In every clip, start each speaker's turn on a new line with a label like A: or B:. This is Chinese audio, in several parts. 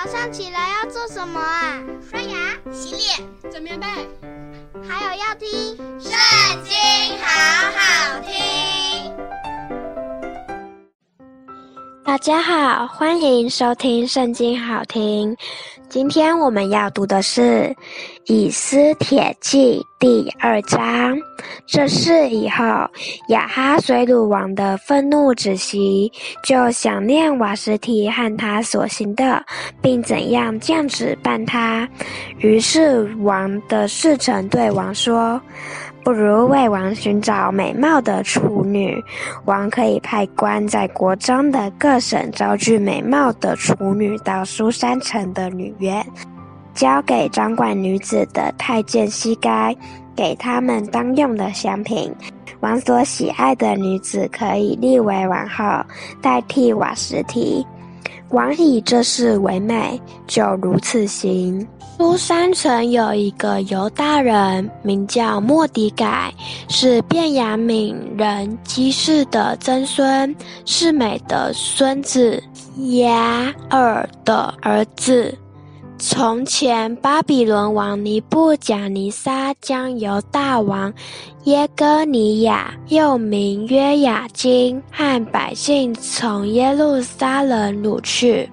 A: 早上起来要做什么啊？
B: 刷牙、洗脸、
C: 整棉被，
A: 还有要听《
B: 圣经》，好好听。
D: 大家好，欢迎收听《圣经》，好听。今天我们要读的是《以斯帖记》第二章。这事以后，亚哈随鲁王的愤怒止息，就想念瓦实提和他所行的，并怎样降旨办他。于是王的侍臣对王说：“不如为王寻找美貌的处女，王可以派官在国中的各省招聚美貌的处女到苏三城的女院，交给掌管女子的太监西该，给他们当用的香品。王所喜爱的女子可以立为王后，代替瓦实提。王以这事为美，就如此行。苏珊城有一个犹大人，名叫莫迪改，是便雅悯人基士的曾孙，是美的孙子，雅尔的儿子。从前巴比伦王尼布贾尼撒将犹大王耶哥尼雅，又名约雅斤，和百姓从耶路撒冷掳去。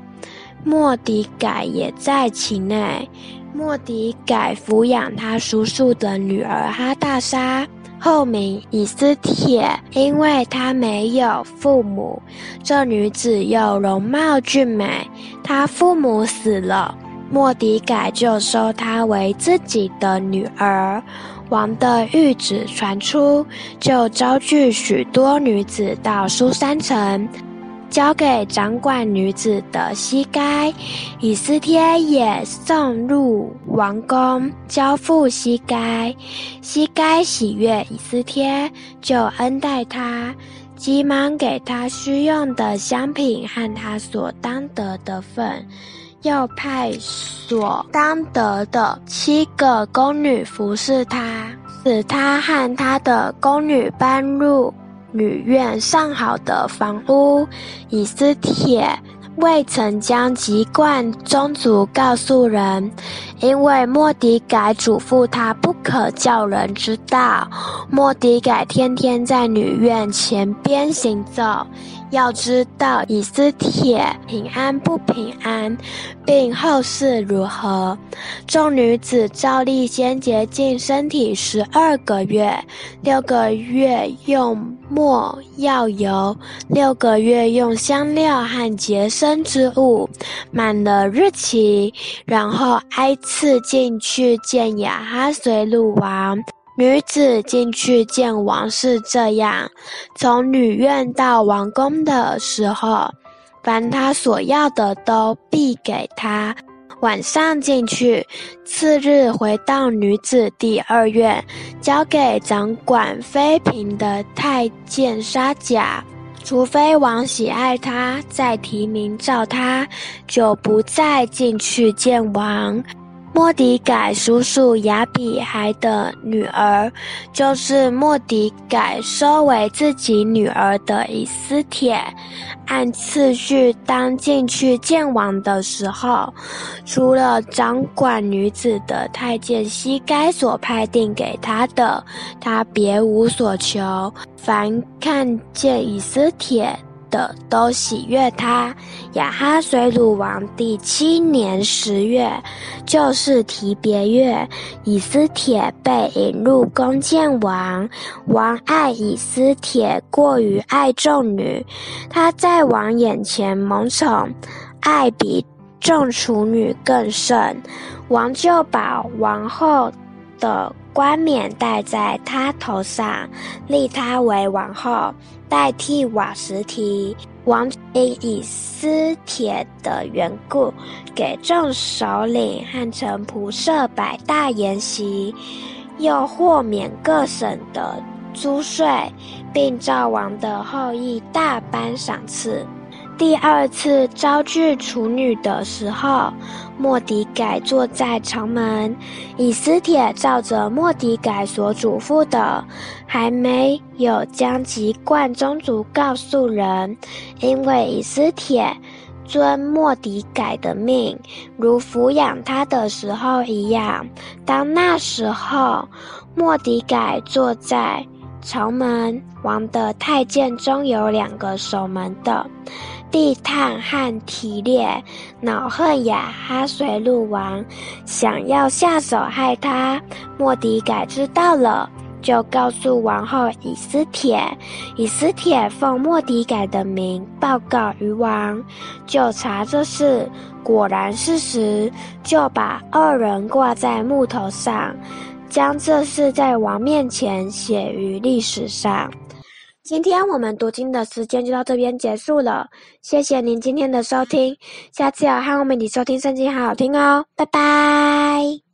D: 莫迪改也在其内。莫迪改抚养他叔叔的女儿哈大沙，后名以斯帖，因为她没有父母。这女子又容貌俊美，她父母死了，莫迪改就收她为自己的女儿。王的谕旨传出，就招聚许多女子到书珊城。交给掌管女子的西该，以斯帖也送入王宫，交付西该。西该喜悦以斯帖，就恩待她，急忙给她需用的香品和她所当得的分，又派所当得的七个宫女服侍她，使她和她的宫女搬入。女院上好的房屋，以斯帖未曾将籍贯宗族告诉人，因为莫迪改嘱咐他不可叫人知道。莫迪改天天在女院前边行走。要知道以斯帖平安不平安，并后事如何。众女子照例先洁净身体十二个月，六个月用没药油，六个月用香料和洁身之物，满了日期，然后挨次进去见亚哈随鲁王。女子进去见王是这样：从女院到王宫的时候，凡她所要的都必给她。晚上进去，次日回到女子第二院，交给掌管妃嫔的太监沙甲。除非王喜爱她，再提名召她，就不再进去见王。莫迪改叔叔雅比海的女儿，就是莫迪改收为自己女儿的以斯帖，按次序当进去见王的时候，除了掌管女子的太监西该所派定给他的，他别无所求。凡看见以斯帖都喜悦他。亚哈水鲁王第七年十月，就是提别月，以斯帖被引入宫见王。王爱以斯帖过于爱众女，她在王眼前蒙宠，爱比众处女更甚。王就把王后的冠冕戴在她头上，立她为王后。代替瓦什提，王因以斯帖的缘故，给众首领和臣仆设百大筵席，又豁免各省的租税，并赵王的后裔大颁赏赐。第二次招聚处女的时候，莫迪改坐在城门。以斯帖照着莫迪改所嘱咐的，还没有将籍贯宗族告诉人，因为以斯帖遵莫迪改的命，如抚养他的时候一样。当那时候，莫迪改坐在朝门，王的太监中有两个守门的，地探和提列，恼恨亚哈随鲁王，想要下手害他。莫底改知道了。就告诉王后以斯帖，以斯帖奉莫底改的名报告于王，就查这事，果然事实，就把二人挂在木头上，将这事在王面前写于历史上。今天我们读经的时间就到这边结束了，谢谢您今天的收听，下次要和我们一起收听圣经好好听哦，拜拜。